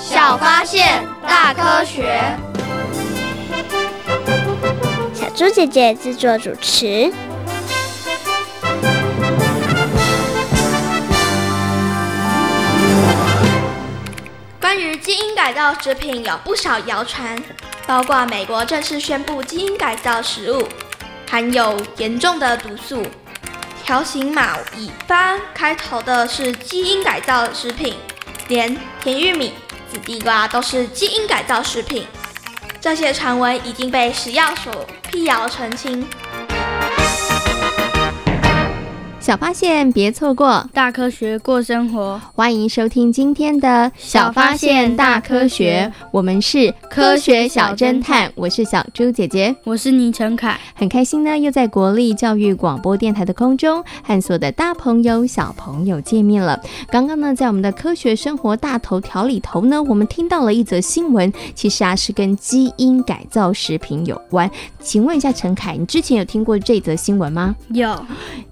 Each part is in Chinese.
小发现，大科学。小猪姐姐制作主持。关于基因改造食品有不少谣传，包括美国正式宣布基因改造食物含有严重的毒素。条形码以发开头的是基因改造食品，连甜玉米、紫地瓜都是基因改造食品。这些传闻已经被食药所辟谣澄清。小发现，别错过大科学过生活。欢迎收听今天的小发现大科学，我们是科学小侦探，我是小猪姐姐，我是倪晨凯，很开心呢，又在国立教育广播电台的空中和所有的大朋友小朋友见面了。刚刚呢，在我们的科学生活大头条里头呢，我们听到了一则新闻，其实啊是跟基因改造食品有关。请问一下陈凯，你之前有听过这则新闻吗？有，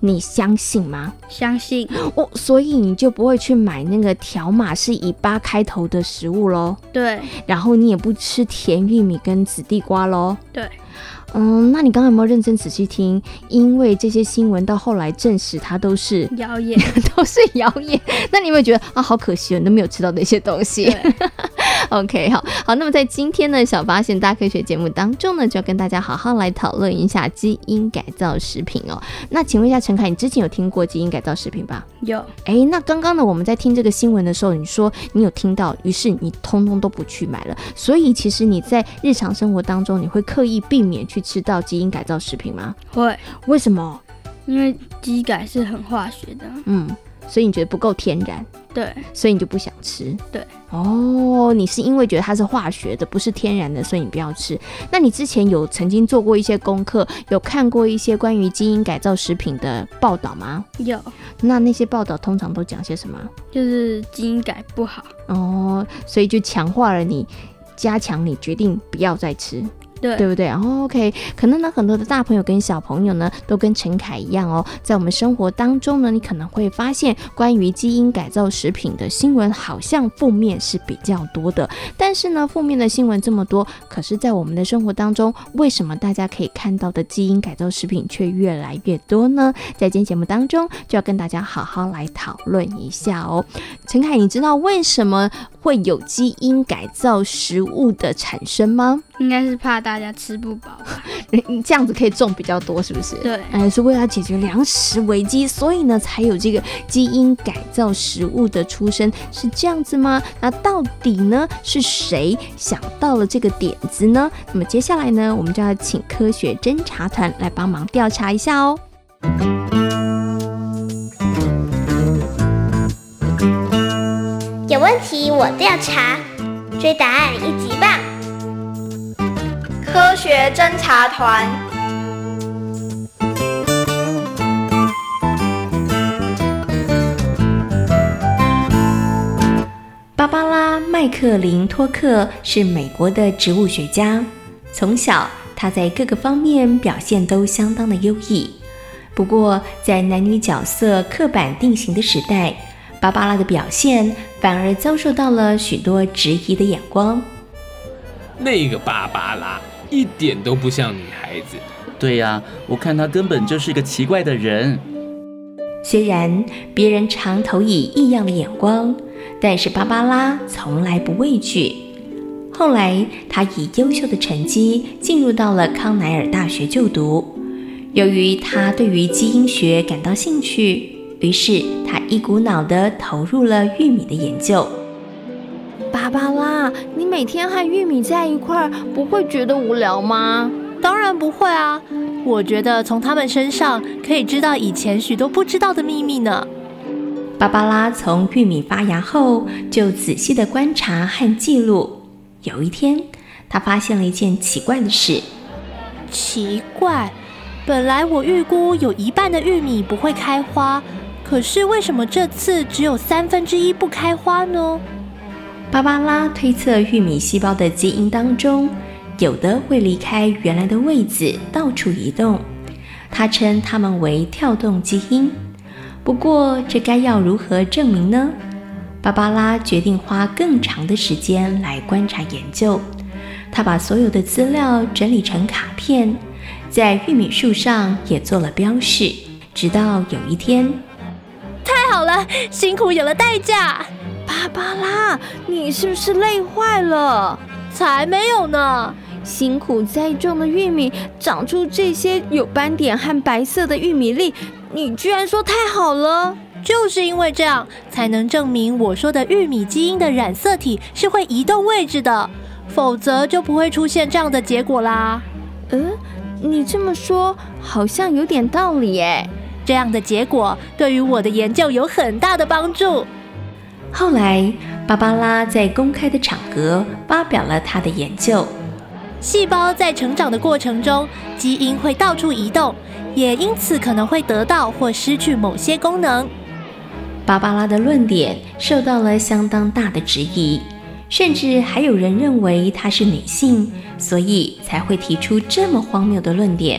你相信？信吗？相信哦，所以你就不会去买那个条码是以八开头的食物喽？对。然后你也不吃甜玉米跟紫地瓜喽？对。嗯，那你刚刚有没有认真仔细听？因为这些新闻到后来证实它都是谣言，都是谣言。那你有没有觉得啊，好可惜哦，你都没有吃到那些东西？对。OK，好好。那么在今天的小发现大科学节目当中呢，就要跟大家好好来讨论一下基因改造食品哦。那请问一下陈凯，你之前有听过基因改造食品吧？有。哎，那刚刚呢，我们在听这个新闻的时候，你说你有听到，于是你通通都不去买了。所以其实你在日常生活当中，你会刻意避免去吃到基因改造食品吗？会。为什么？因为基改是很化学的。嗯。所以你觉得不够天然，对，所以你就不想吃，对。哦，你是因为觉得它是化学的，不是天然的，所以你不要吃。那你之前有曾经做过一些功课，有看过一些关于基因改造食品的报道吗？有。那那些报道通常都讲些什么？就是基因改不好。哦，所以就强化了你，加强你决定不要再吃。对，对不对？然后 OK，可能呢，很多的大朋友跟小朋友呢，都跟陈凯一样哦，在我们生活当中呢，你可能会发现关于基因改造食品的新闻，好像负面是比较多的。但是呢，负面的新闻这么多，可是，在我们的生活当中，为什么大家可以看到的基因改造食品却越来越多呢？在今天节目当中，就要跟大家好好来讨论一下哦。陈凯，你知道为什么会有基因改造食物的产生吗？应该是怕大家吃不饱吧？你 这样子可以种比较多，是不是？对，哎，是为了解决粮食危机，所以呢，才有这个基因改造食物的出生，是这样子吗？那到底呢，是谁想到了这个点子呢？那么接下来呢，我们就要请科学侦查团来帮忙调查一下哦。有问题我调查，追答案一级棒。科学侦察团，芭芭拉·麦克林托克是美国的植物学家。从小，他在各个方面表现都相当的优异。不过，在男女角色刻板定型的时代，芭芭拉的表现反而遭受到了许多质疑的眼光。那个芭芭拉。一点都不像女孩子。对呀，我看她根本就是个奇怪的人。虽然别人常投以异样的眼光，但是芭芭拉从来不畏惧。后来，她以优秀的成绩进入到了康奈尔大学就读。由于她对于基因学感到兴趣，于是她一股脑地投入了玉米的研究。芭芭拉，你每天和玉米在一块儿，不会觉得无聊吗？当然不会啊！我觉得从他们身上可以知道以前许多不知道的秘密呢。芭芭拉从玉米发芽后就仔细的观察和记录。有一天，她发现了一件奇怪的事。奇怪，本来我预估有一半的玉米不会开花，可是为什么这次只有三分之一不开花呢？芭芭拉推测，玉米细胞的基因当中，有的会离开原来的位置，到处移动。她称它们为跳动基因。不过，这该要如何证明呢？芭芭拉决定花更长的时间来观察研究。她把所有的资料整理成卡片，在玉米树上也做了标示。直到有一天，太好了，辛苦有了代价。芭芭拉，你是不是累坏了？才没有呢！辛苦栽种的玉米长出这些有斑点和白色的玉米粒，你居然说太好了？就是因为这样，才能证明我说的玉米基因的染色体是会移动位置的，否则就不会出现这样的结果啦。嗯，你这么说好像有点道理耶。这样的结果对于我的研究有很大的帮助。后来，芭芭拉在公开的场合发表了她的研究：细胞在成长的过程中，基因会到处移动，也因此可能会得到或失去某些功能。芭芭拉的论点受到了相当大的质疑，甚至还有人认为她是女性，所以才会提出这么荒谬的论点。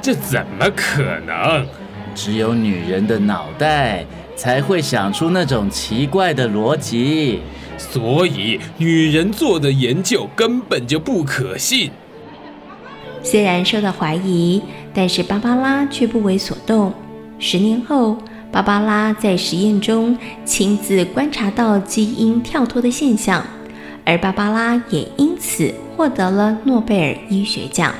这怎么可能？只有女人的脑袋。才会想出那种奇怪的逻辑，所以女人做的研究根本就不可信。虽然受到怀疑，但是芭芭拉却不为所动。十年后，芭芭拉在实验中亲自观察到基因跳脱的现象，而芭芭拉也因此获得了诺贝尔医学奖。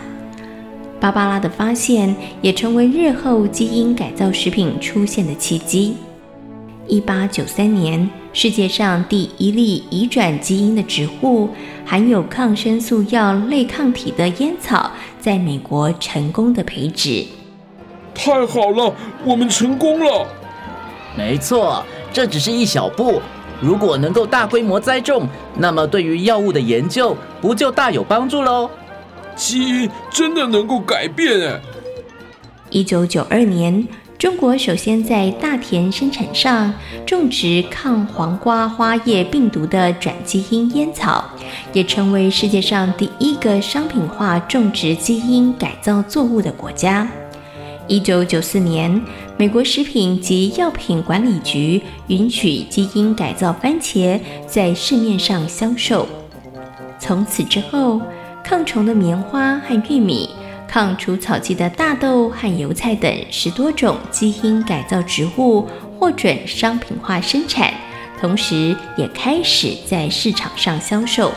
芭芭拉的发现也成为日后基因改造食品出现的契机。一八九三年，世界上第一例移转基因的植物，含有抗生素药类抗体的烟草，在美国成功的培植。太好了，我们成功了！没错，这只是一小步。如果能够大规模栽种，那么对于药物的研究，不就大有帮助喽？基因真的能够改变哎！一九九二年。中国首先在大田生产上种植抗黄瓜花叶病毒的转基因烟草，也成为世界上第一个商品化种植基因改造作物的国家。一九九四年，美国食品及药品管理局允许基因改造番茄在市面上销售。从此之后，抗虫的棉花和玉米。抗除草剂的大豆和油菜等十多种基因改造植物获准商品化生产，同时也开始在市场上销售。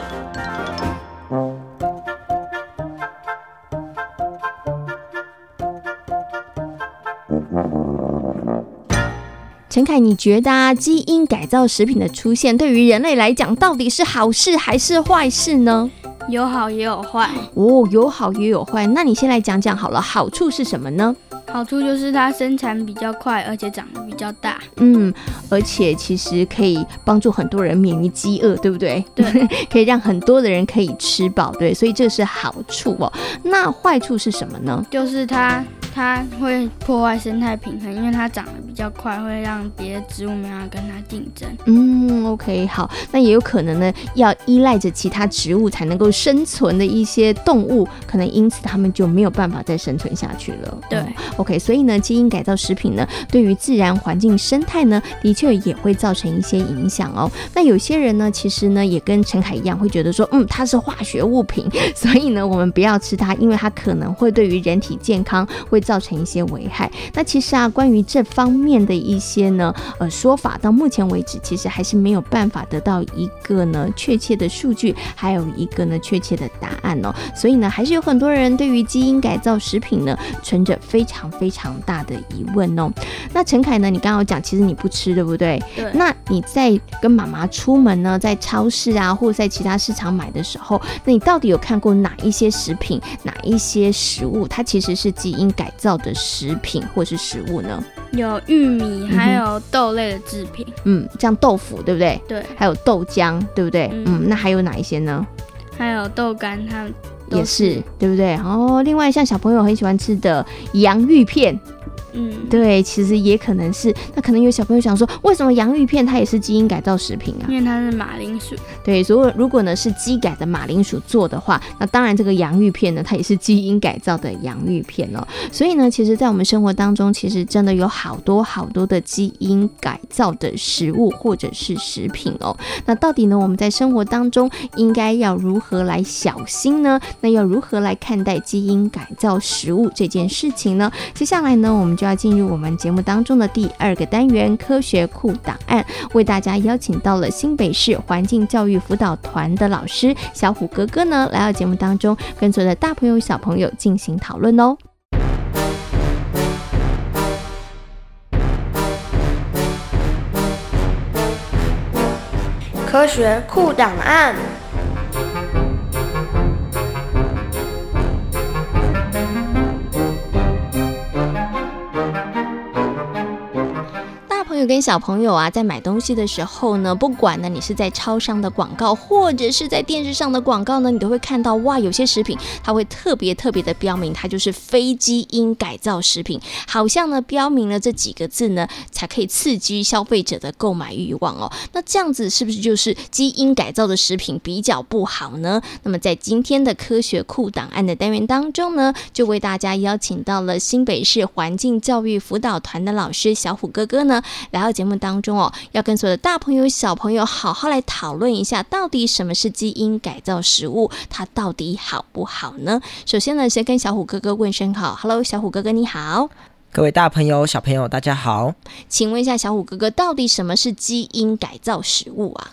陈凯，你觉得，基因改造食品的出现对于人类来讲，到底是好事还是坏事呢？有好也有坏哦，有好也有坏。那你先来讲讲好了，好处是什么呢？好处就是它生产比较快，而且长得比较大。嗯，而且其实可以帮助很多人免于饥饿，对不对？对，可以让很多的人可以吃饱，对，所以这是好处哦。那坏处是什么呢？就是它。它会破坏生态平衡，因为它长得比较快，会让别的植物没办法跟它竞争。嗯，OK，好，那也有可能呢，要依赖着其他植物才能够生存的一些动物，可能因此它们就没有办法再生存下去了。对、嗯、OK，所以呢，基因改造食品呢，对于自然环境生态呢，的确也会造成一些影响哦。那有些人呢，其实呢，也跟陈凯一样，会觉得说，嗯，它是化学物品，所以呢，我们不要吃它，因为它可能会对于人体健康会。造成一些危害。那其实啊，关于这方面的一些呢，呃，说法到目前为止，其实还是没有办法得到一个呢确切的数据，还有一个呢确切的答案哦。所以呢，还是有很多人对于基因改造食品呢，存着非常非常大的疑问哦。那陈凯呢，你刚刚讲，其实你不吃，对不对？对。那你在跟妈妈出门呢，在超市啊，或者在其他市场买的时候，那你到底有看过哪一些食品，哪一些食物，它其实是基因改造的食品或是食物呢？有玉米，还有豆类的制品。嗯，像豆腐，对不对？对。还有豆浆，对不对？嗯，嗯，那还有哪一些呢？还有豆干，它也是，对不对？哦，另外像小朋友很喜欢吃的洋芋片。嗯，对，其实也可能是，那可能有小朋友想说，为什么洋芋片它也是基因改造食品啊？因为它是马铃薯。对，所以如果呢是基改的马铃薯做的话，那当然这个洋芋片呢，它也是基因改造的洋芋片哦。所以呢，其实，在我们生活当中，其实真的有好多好多的基因改造的食物或者是食品哦。那到底呢，我们在生活当中应该要如何来小心呢？那要如何来看待基因改造食物这件事情呢？接下来呢，我们就要进入我们节目当中的第二个单元——科学库档案，为大家邀请到了新北市环境教育辅导团的老师小虎哥哥呢，来到节目当中，跟所有的大朋友小朋友进行讨论哦。科学库档案。跟小朋友啊，在买东西的时候呢，不管呢你是在超商的广告，或者是在电视上的广告呢，你都会看到哇，有些食品它会特别特别的标明它就是非基因改造食品，好像呢标明了这几个字呢，才可以刺激消费者的购买欲望哦。那这样子是不是就是基因改造的食品比较不好呢？那么在今天的科学库档案的单元当中呢，就为大家邀请到了新北市环境教育辅导团的老师小虎哥哥呢。来到节目当中哦，要跟所有的大朋友小朋友好好来讨论一下，到底什么是基因改造食物，它到底好不好呢？首先呢，先跟小虎哥哥问声好，Hello，小虎哥哥你好，各位大朋友小朋友大家好，请问一下小虎哥哥，到底什么是基因改造食物啊？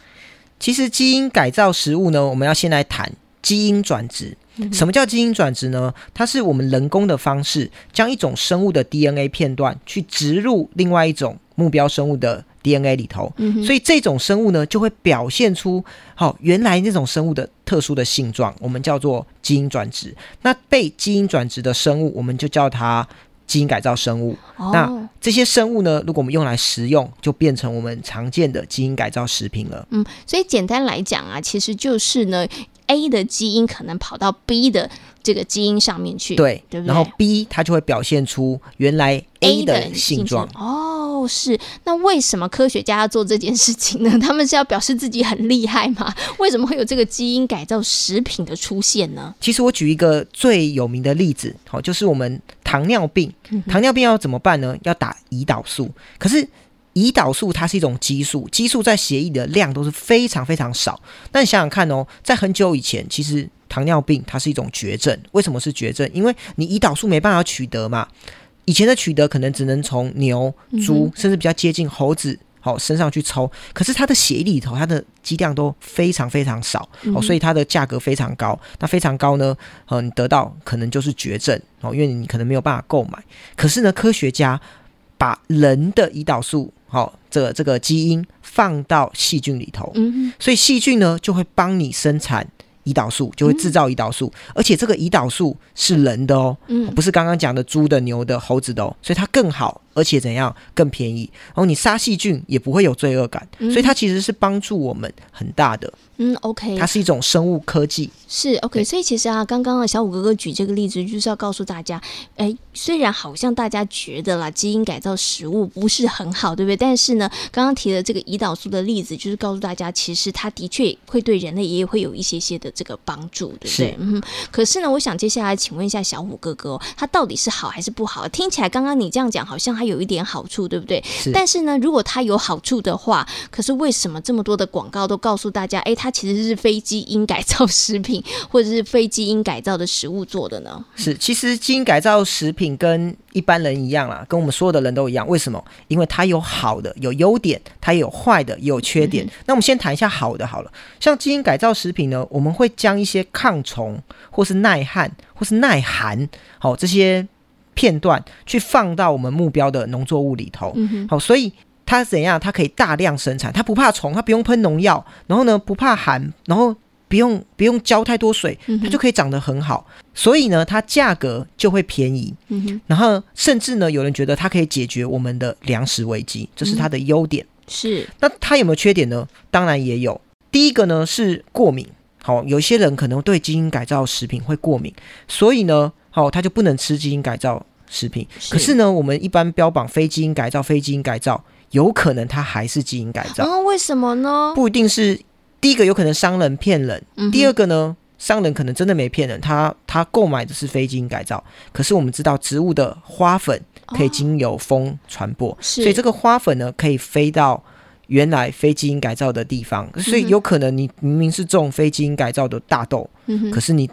其实基因改造食物呢，我们要先来谈基因转植。什么叫基因转植呢？它是我们人工的方式，将一种生物的 DNA 片段去植入另外一种目标生物的 DNA 里头，所以这种生物呢就会表现出好原来那种生物的特殊的性状，我们叫做基因转植。那被基因转植的生物，我们就叫它基因改造生物。那这些生物呢，如果我们用来食用，就变成我们常见的基因改造食品了。嗯，所以简单来讲啊，其实就是呢。A 的基因可能跑到 B 的这个基因上面去，对，对不对？然后 B 它就会表现出原来 A 的性状。哦，是。那为什么科学家要做这件事情呢？他们是要表示自己很厉害吗？为什么会有这个基因改造食品的出现呢？其实我举一个最有名的例子，好，就是我们糖尿病。糖尿病要怎么办呢？要打胰岛素。可是胰岛素它是一种激素，激素在血液的量都是非常非常少。那你想想看哦，在很久以前，其实糖尿病它是一种绝症。为什么是绝症？因为你胰岛素没办法取得嘛。以前的取得可能只能从牛、猪，甚至比较接近猴子，好身上去抽。可是它的血液里头，它的剂量都非常非常少，哦，所以它的价格非常高。那非常高呢，呃，你得到可能就是绝症哦，因为你可能没有办法购买。可是呢，科学家把人的胰岛素好，这个这个基因放到细菌里头，嗯，所以细菌呢就会帮你生产胰岛素，就会制造胰岛素，而且这个胰岛素是人的哦，嗯，不是刚刚讲的猪的、牛的、猴子的哦，所以它更好，而且怎样更便宜，然后你杀细菌也不会有罪恶感，所以它其实是帮助我们很大的。嗯，OK，它是一种生物科技，是 OK。所以其实啊，刚刚啊小五哥哥举这个例子，就是要告诉大家，哎，虽然好像大家觉得啦，基因改造食物不是很好，对不对？但是呢，刚刚提的这个胰岛素的例子，就是告诉大家，其实它的确会对人类也会有一些些的这个帮助，对不对？嗯。可是呢，我想接下来请问一下小虎哥哥，它到底是好还是不好？听起来刚刚你这样讲，好像还有一点好处，对不对？是。但是呢，如果它有好处的话，可是为什么这么多的广告都告诉大家，哎，它其实是非基因改造食品，或者是非基因改造的食物做的呢？是，其实基因改造食品跟一般人一样啦，跟我们所有的人都一样。为什么？因为它有好的，有优点；它也有坏的，也有缺点。嗯、那我们先谈一下好的好了。像基因改造食品呢，我们会将一些抗虫，或是耐旱，或是耐寒，好这些片段去放到我们目标的农作物里头。嗯、好，所以。它怎样？它可以大量生产，它不怕虫，它不用喷农药，然后呢不怕寒，然后不用不用浇太多水，它就可以长得很好。所以呢，它价格就会便宜。然后甚至呢，有人觉得它可以解决我们的粮食危机，这是它的优点。是。那它有没有缺点呢？当然也有。第一个呢是过敏。好，有些人可能对基因改造食品会过敏，所以呢，好，他就不能吃基因改造食品。是。可是呢，我们一般标榜非基因改造、非基因改造，有可能它还是基因改造。哦，为什么呢？不一定是。第一个有可能商人骗人，嗯、第二个呢，商人可能真的没骗人，他他购买的是非基因改造。可是我们知道，植物的花粉可以经由风传播，哦、所以这个花粉呢可以飞到原来非基因改造的地方，所以有可能你明明是种非基因改造的大豆，嗯、可是你。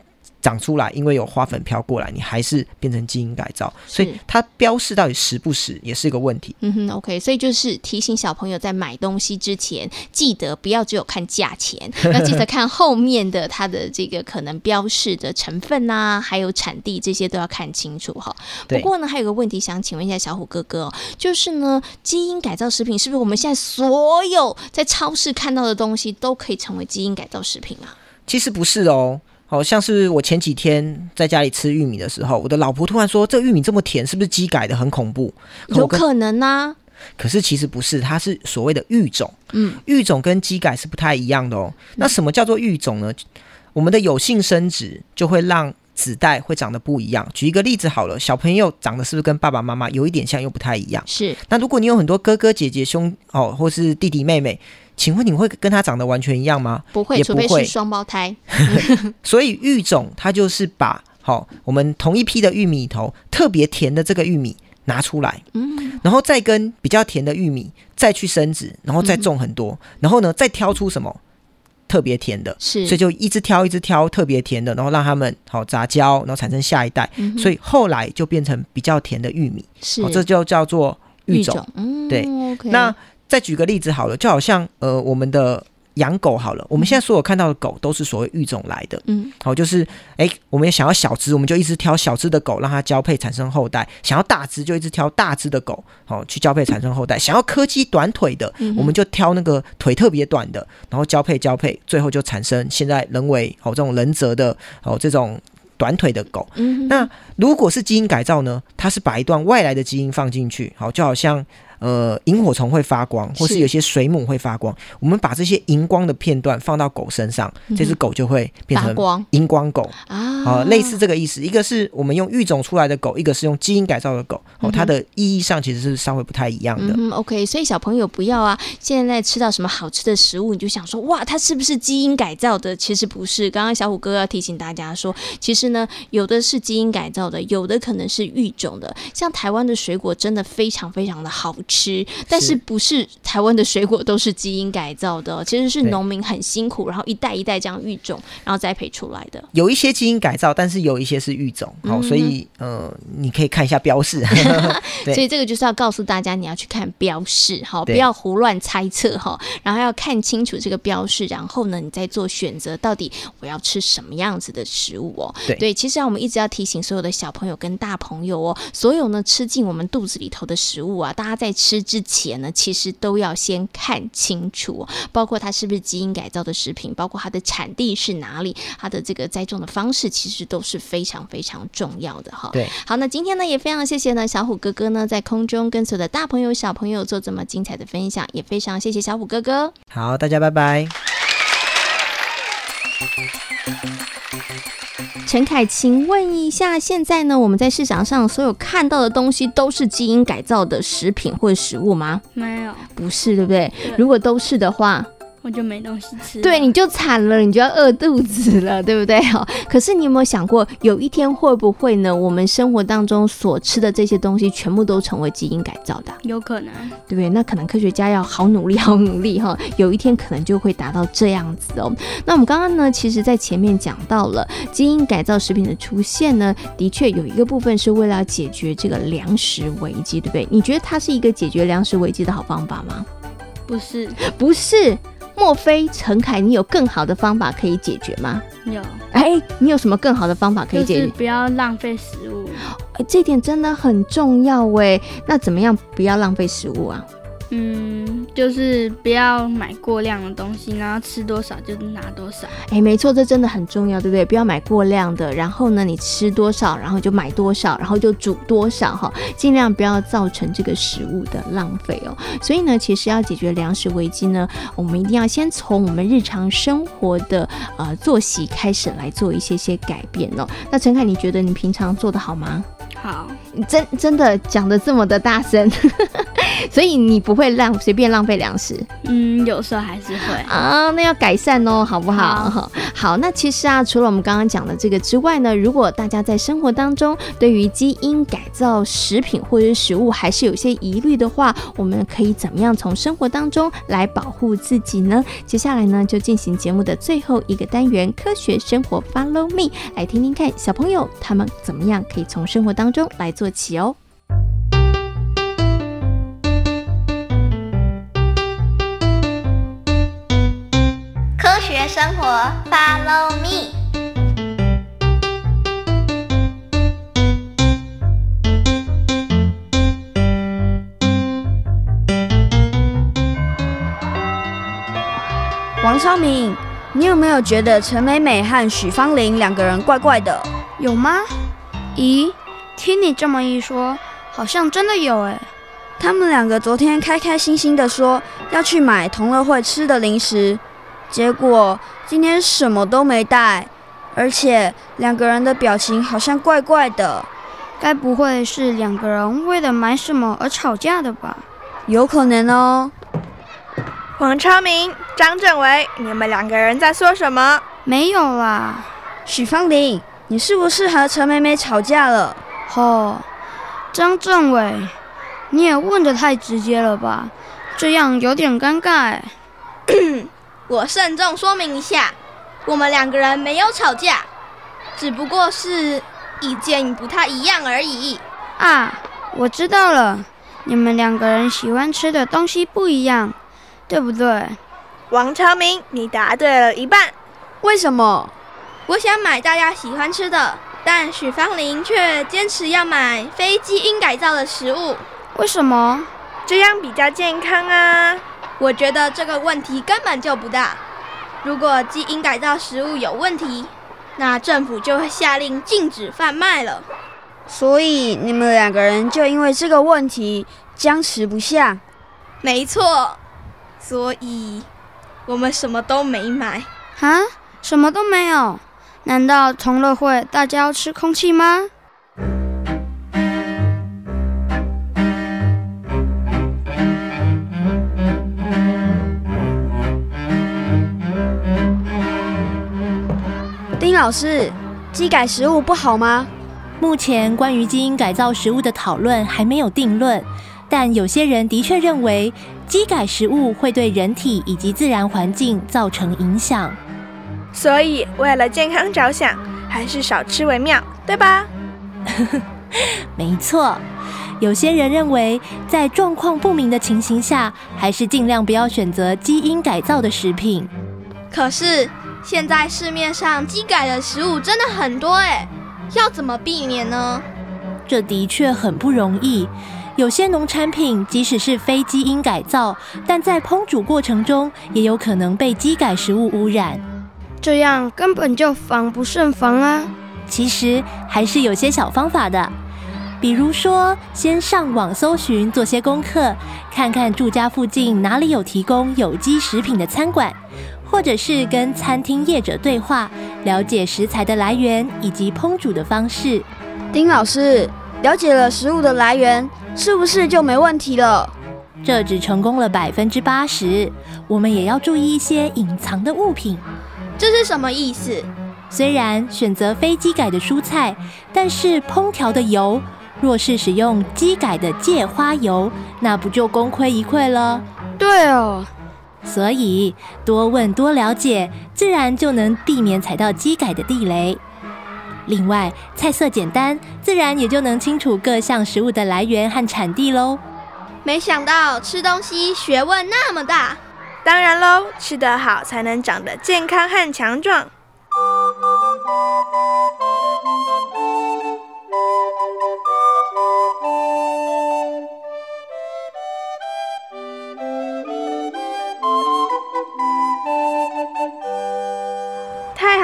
长出来，因为有花粉飘过来，你还是变成基因改造，所以它标示到底实不实也是一个问题。嗯哼，OK，所以就是提醒小朋友在买东西之前，记得不要只有看价钱，要记得看后面的它的这个可能标示的成分啊，还有产地这些都要看清楚哈。不过呢，还有个问题想请问一下小虎哥哥哦，就是呢，基因改造食品是不是我们现在所有在超市看到的东西都可以成为基因改造食品啊？其实不是哦。好像是我前几天在家里吃玉米的时候，我的老婆突然说：“这玉米这么甜，是不是基改的很恐怖？”有可能啊。可是其实不是，它是所谓的育种。嗯，育种跟基改是不太一样的哦。那什么叫做育种呢？我们的有性生殖就会让子代会长得不一样。举一个例子好了，小朋友长得是不是跟爸爸妈妈有一点像，又不太一样？是。那如果你有很多哥哥姐姐兄哦，或是弟弟妹妹。请问你会跟他长得完全一样吗？不会，也不会，除非是双胞胎。所以育种它就是把好、哦、我们同一批的玉米头特别甜的这个玉米拿出来，嗯，然后再跟比较甜的玉米再去生殖，然后再种很多，嗯、然后呢再挑出什么特别甜的，是，所以就一直挑一直挑特别甜的，然后让他们好、哦、杂交，然后产生下一代，嗯、所以后来就变成比较甜的玉米，是，哦、这就叫做育种，育种。嗯，对，okay、那。再举个例子好了，就好像呃，我们的养狗好了，我们现在所有看到的狗都是所谓育种来的，嗯，好，就是哎、欸，我们也想要小只，我们就一直挑小只的狗让它交配产生后代；想要大只，就一直挑大只的狗，好去交配产生后代；想要柯基短腿的，我们就挑那个腿特别短的，然后交配交配，最后就产生现在人为哦这种人择的哦这种短腿的狗。那如果是基因改造呢？它是把一段外来的基因放进去，好，就好像。呃，萤火虫会发光，或是有些水母会发光。我们把这些荧光的片段放到狗身上，嗯、这只狗就会变成荧光狗啊、呃。类似这个意思。一个是我们用育种出来的狗，一个是用基因改造的狗。哦，它的意义上其实是稍微不太一样的。嗯，OK。所以小朋友不要啊，现在吃到什么好吃的食物，你就想说哇，它是不是基因改造的？其实不是。刚刚小虎哥要提醒大家说，其实呢，有的是基因改造的，有的可能是育种的。像台湾的水果真的非常非常的好吃，但是不是台湾的水果都是基因改造的？其实是农民很辛苦，然后一代一代这样育种，然后栽培出来的。有一些基因改造，但是有一些是育种，好、嗯，所以呃，你可以看一下标示。所以这个就是要告诉大家，你要去看标示，好，不要胡乱猜测哈，然后要看清楚这个标示，然后呢，你再做选择，到底我要吃什么样子的食物哦。对，对，其实啊，我们一直要提醒所有的小朋友跟大朋友哦，所有呢吃进我们肚子里头的食物啊，大家在吃之前呢，其实都要先看清楚，包括它是不是基因改造的食品，包括它的产地是哪里，它的这个栽种的方式，其实都是非常非常重要的哈。对，好，那今天呢也非常谢谢呢小虎哥哥呢在空中跟所有的大朋友小朋友做这么精彩的分享，也非常谢谢小虎哥哥。好，大家拜拜。陈凯请问一下，现在呢，我们在市场上所有看到的东西都是基因改造的食品或者食物吗？没有，不是，对不对？对。如果都是的话。我就没东西吃，对，你就惨了，你就要饿肚子了，对不对？哈，可是你有没有想过，有一天会不会呢？我们生活当中所吃的这些东西，全部都成为基因改造的？有可能，对不对？那可能科学家要好努力，好努力哈，有一天可能就会达到这样子哦。那我们刚刚呢，其实在前面讲到了基因改造食品的出现呢，的确有一个部分是为了解决这个粮食危机，对不对？你觉得它是一个解决粮食危机的好方法吗？不是，不是。莫非陈凯，你有更好的方法可以解决吗？有。哎、欸，你有什么更好的方法可以解决？就是不要浪费食物。哎、欸，这点真的很重要哎。那怎么样不要浪费食物啊？嗯，就是不要买过量的东西，然后吃多少就拿多少。哎，没错，这真的很重要，对不对？不要买过量的，然后呢，你吃多少，然后就买多少，然后就煮多少哈，尽量不要造成这个食物的浪费哦。所以呢，其实要解决粮食危机呢，我们一定要先从我们日常生活的呃作息开始来做一些些改变哦。那陈凯，你觉得你平常做的好吗？好，你真真的讲的这么的大声。所以你不会浪随便浪费粮食，嗯，有时候还是会啊，那要改善哦，好不好？好，好，那其实啊，除了我们刚刚讲的这个之外呢，如果大家在生活当中对于基因改造食品或者是食物还是有些疑虑的话，我们可以怎么样从生活当中来保护自己呢？接下来呢，就进行节目的最后一个单元——科学生活，Follow me，来听听看小朋友他们怎么样可以从生活当中来做起哦。生活，Follow me。王超明，你有没有觉得陈美美和许芳玲两个人怪怪的？有吗？咦，听你这么一说，好像真的有哎。他们两个昨天开开心心的说要去买同乐会吃的零食。结果今天什么都没带，而且两个人的表情好像怪怪的，该不会是两个人为了买什么而吵架的吧？有可能哦。黄超明、张政伟，你们两个人在说什么？没有啦。许芳玲，你是不是和陈美美吵架了？哦，张政伟，你也问得太直接了吧？这样有点尴尬。我慎重说明一下，我们两个人没有吵架，只不过是意见不太一样而已。啊，我知道了，你们两个人喜欢吃的东西不一样，对不对？王超明，你答对了一半。为什么？我想买大家喜欢吃的，但许芳玲却坚持要买非基因改造的食物。为什么？这样比较健康啊。我觉得这个问题根本就不大。如果基因改造食物有问题，那政府就会下令禁止贩卖了。所以你们两个人就因为这个问题僵持不下？没错。所以我们什么都没买。啊？什么都没有？难道同乐会大家要吃空气吗？老师，基改食物不好吗？目前关于基因改造食物的讨论还没有定论，但有些人的确认为基改食物会对人体以及自然环境造成影响。所以为了健康着想，还是少吃为妙，对吧？没错，有些人认为在状况不明的情形下，还是尽量不要选择基因改造的食品。可是。现在市面上基改的食物真的很多哎，要怎么避免呢？这的确很不容易。有些农产品即使是非基因改造，但在烹煮过程中也有可能被基改食物污染。这样根本就防不胜防啊！其实还是有些小方法的，比如说先上网搜寻，做些功课，看看住家附近哪里有提供有机食品的餐馆。或者是跟餐厅业者对话，了解食材的来源以及烹煮的方式。丁老师，了解了食物的来源，是不是就没问题了？这只成功了百分之八十，我们也要注意一些隐藏的物品。这是什么意思？虽然选择非机改的蔬菜，但是烹调的油若是使用机改的芥花油，那不就功亏一篑了？对哦。所以多问多了解，自然就能避免踩到机改的地雷。另外，菜色简单，自然也就能清楚各项食物的来源和产地喽。没想到吃东西学问那么大。当然喽，吃得好才能长得健康和强壮。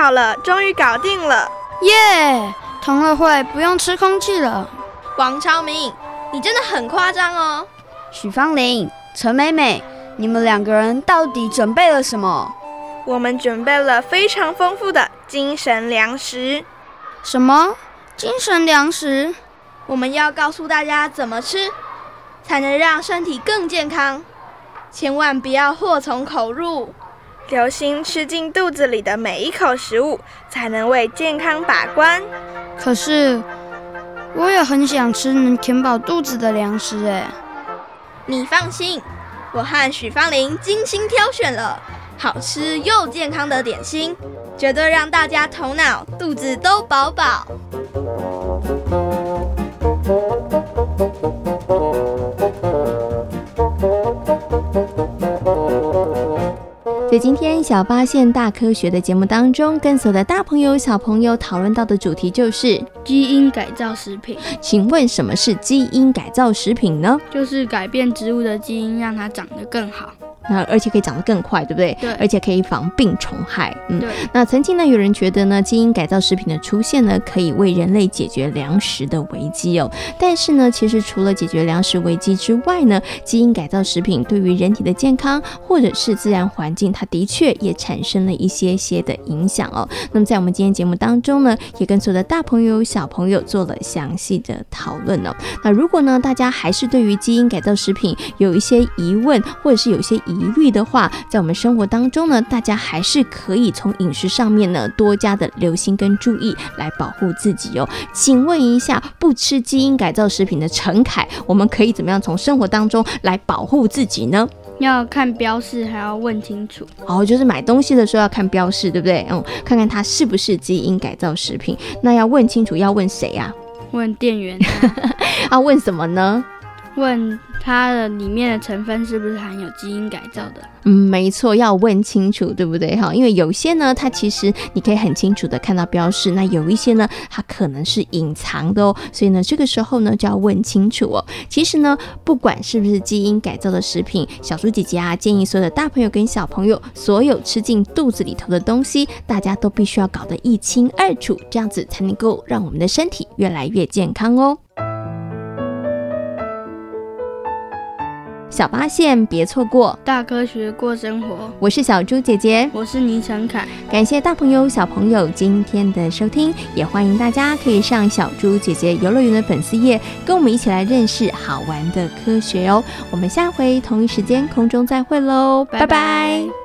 好了，终于搞定了！耶！同乐会不用吃空气了。王超明，你真的很夸张哦！许芳玲、陈美美，你们两个人到底准备了什么？我们准备了非常丰富的精神粮食。什么？精神粮食？我们要告诉大家怎么吃，才能让身体更健康。千万不要祸从口入，留心吃进肚子里的每一口食物，才能为健康把关。可是，我也很想吃能填饱肚子的粮食诶。你放心，我和许芳玲精心挑选了好吃又健康的点心，绝对让大家头脑肚子都饱饱。在今天小发现大科学的节目当中，跟所有的大朋友小朋友讨论到的主题就是基因改造食品。请问什么是基因改造食品呢？就是改变植物的基因，让它长得更好。那而且可以长得更快，对不对？对。而且可以防病虫害。嗯，对。那曾经呢，有人觉得呢，基因改造食品的出现呢，可以为人类解决粮食的危机哦。但是呢，其实除了解决粮食危机之外呢，基因改造食品对于人体的健康或者是自然环境，它的确也产生了一些些的影响哦。那么在我们今天节目当中呢，也跟所有的大朋友小朋友做了详细的讨论哦。那如果呢，大家还是对于基因改造食品有一些疑问，或者是有一些疑虑的话，在我们生活当中呢，大家还是可以从饮食上面呢多加的留心跟注意，来保护自己哦。请问一下，不吃基因改造食品的陈凯，我们可以怎么样从生活当中来保护自己呢？要看标示，还要问清楚。哦，就是买东西的时候要看标示，对不对？嗯，看看它是不是基因改造食品。那要问清楚，要问谁啊？问店员啊。要 问什么呢？问它的里面的成分是不是含有基因改造的？嗯，没错，要问清楚，对不对？哈，因为有些呢，它其实你可以很清楚的看到标示，那有一些呢，它可能是隐藏的哦。所以呢，这个时候呢，就要问清楚哦。其实呢，不管是不是基因改造的食品，小猪姐姐啊，建议所有的大朋友跟小朋友，所有吃进肚子里头的东西，大家都必须要搞得一清二楚，这样子才能够让我们的身体越来越健康哦。小八线，别错过大科学过生活。我是小猪姐姐，我是倪晨凯。感谢大朋友小朋友今天的收听，也欢迎大家可以上小猪姐姐游乐园的粉丝页，跟我们一起来认识好玩的科学哦。我们下回同一时间空中再会喽，拜拜。拜拜。